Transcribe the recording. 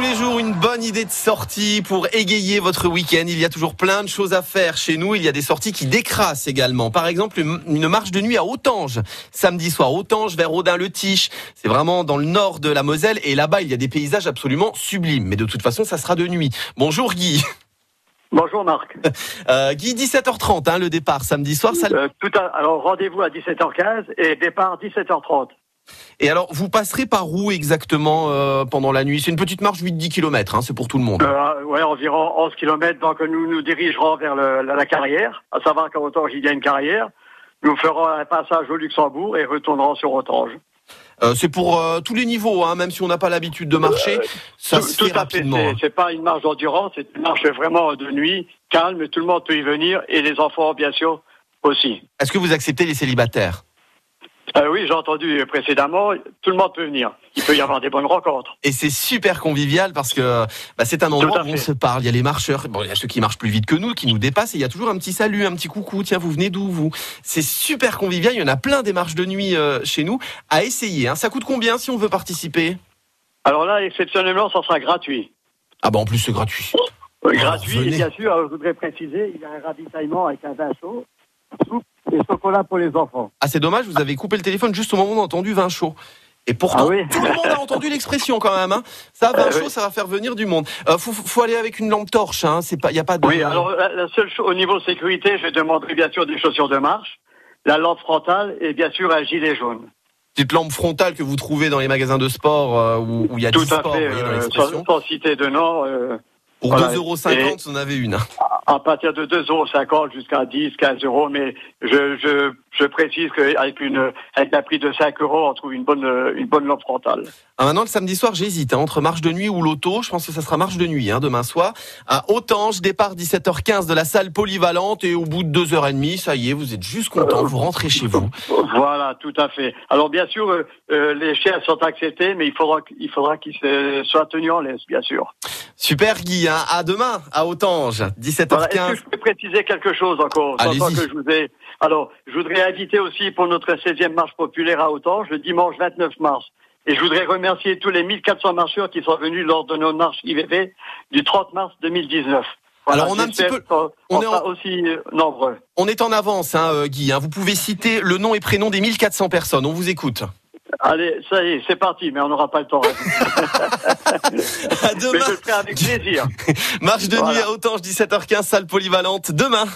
Tous les jours, une bonne idée de sortie pour égayer votre week-end. Il y a toujours plein de choses à faire chez nous. Il y a des sorties qui décrassent également. Par exemple, une marche de nuit à Autange. Samedi soir, Autange vers Audin-le-Tiche. C'est vraiment dans le nord de la Moselle. Et là-bas, il y a des paysages absolument sublimes. Mais de toute façon, ça sera de nuit. Bonjour Guy. Bonjour Marc. Euh, Guy, 17h30, hein, le départ samedi soir. Ça... Euh, tout à... Alors rendez-vous à 17h15 et départ 17h30. Et alors, vous passerez par où exactement euh, pendant la nuit? C'est une petite marche 8-10 km, hein, c'est pour tout le monde. Euh, ouais, environ 11 km, donc nous nous dirigerons vers le, la, carrière, à savoir qu'à Otange, il y a une carrière. Nous ferons un passage au Luxembourg et retournerons sur Otange. Euh, c'est pour euh, tous les niveaux, hein, même si on n'a pas l'habitude de marcher, ça se fait rapidement. Hein. C'est pas une marche d'endurance, c'est une marche vraiment de nuit, calme, tout le monde peut y venir, et les enfants, bien sûr, aussi. Est-ce que vous acceptez les célibataires? Euh, oui, j'ai entendu précédemment, tout le monde peut venir. Il peut y avoir des bonnes rencontres. Et c'est super convivial parce que bah, c'est un endroit où on se parle. Il y a les marcheurs, bon, il y a ceux qui marchent plus vite que nous, qui nous dépassent, et il y a toujours un petit salut, un petit coucou. Tiens, vous venez d'où vous? C'est super convivial. Il y en a plein des marches de nuit euh, chez nous à essayer. Hein. Ça coûte combien si on veut participer? Alors là, exceptionnellement, ça sera gratuit. Ah bah en plus c'est gratuit. gratuit, et bien sûr, je voudrais préciser, il y a un ravitaillement avec un vin chaud, et chocolat pour les enfants. Ah, c'est dommage, vous avez coupé le téléphone juste au moment où on a entendu vin chaud. Et pourtant, ah tout le monde a entendu l'expression quand même. Hein. Ça, vin chaud, ça va faire venir du monde. Euh, faut, faut aller avec une lampe torche. Hein. C'est pas, y a pas de. Oui, alors la seule chose au niveau sécurité, je demanderai bien sûr des chaussures de marche, la lampe frontale et bien sûr un gilet jaune. Petite lampe frontale que vous trouvez dans les magasins de sport euh, où il y a tout à fait, euh, sans, sans, citer de nom. Euh, pour 2,50 euros, vous en avez une. À partir de 2,50 euros jusqu'à 10, 15 euros, mais je, je, je précise qu'avec une, avec un prix de 5 euros, on trouve une bonne, une bonne lampe frontale. Ah, maintenant, le samedi soir, j'hésite, hein, entre marche de nuit ou l'auto. Je pense que ça sera marche de nuit, hein, demain soir. À Autange, départ 17h15 de la salle polyvalente et au bout de 2h30, ça y est, vous êtes juste content, vous rentrez chez vous. Voilà, tout à fait. Alors, bien sûr, euh, euh, les chiens sont acceptés, mais il faudra, il faudra qu'ils soient tenus en laisse, bien sûr. Super Guy, hein. à demain à Autange, 17h15. Est-ce que je peux préciser quelque chose encore que je vous ai... Alors, je voudrais inviter aussi pour notre 16e marche populaire à Autange le dimanche 29 mars. Et je voudrais remercier tous les 1400 marcheurs qui sont venus lors de nos marches IVV du 30 mars 2019. Alors on a un petit peu, on, est aussi euh, nombreux. On est en avance, hein, euh, Guy. Hein. Vous pouvez citer le nom et prénom des 1400 personnes. On vous écoute. Allez, ça y est, c'est parti, mais on n'aura pas le temps. à demain. Mais je le ferai avec plaisir. Marche de nuit à Autange, 17h15, salle polyvalente. Demain.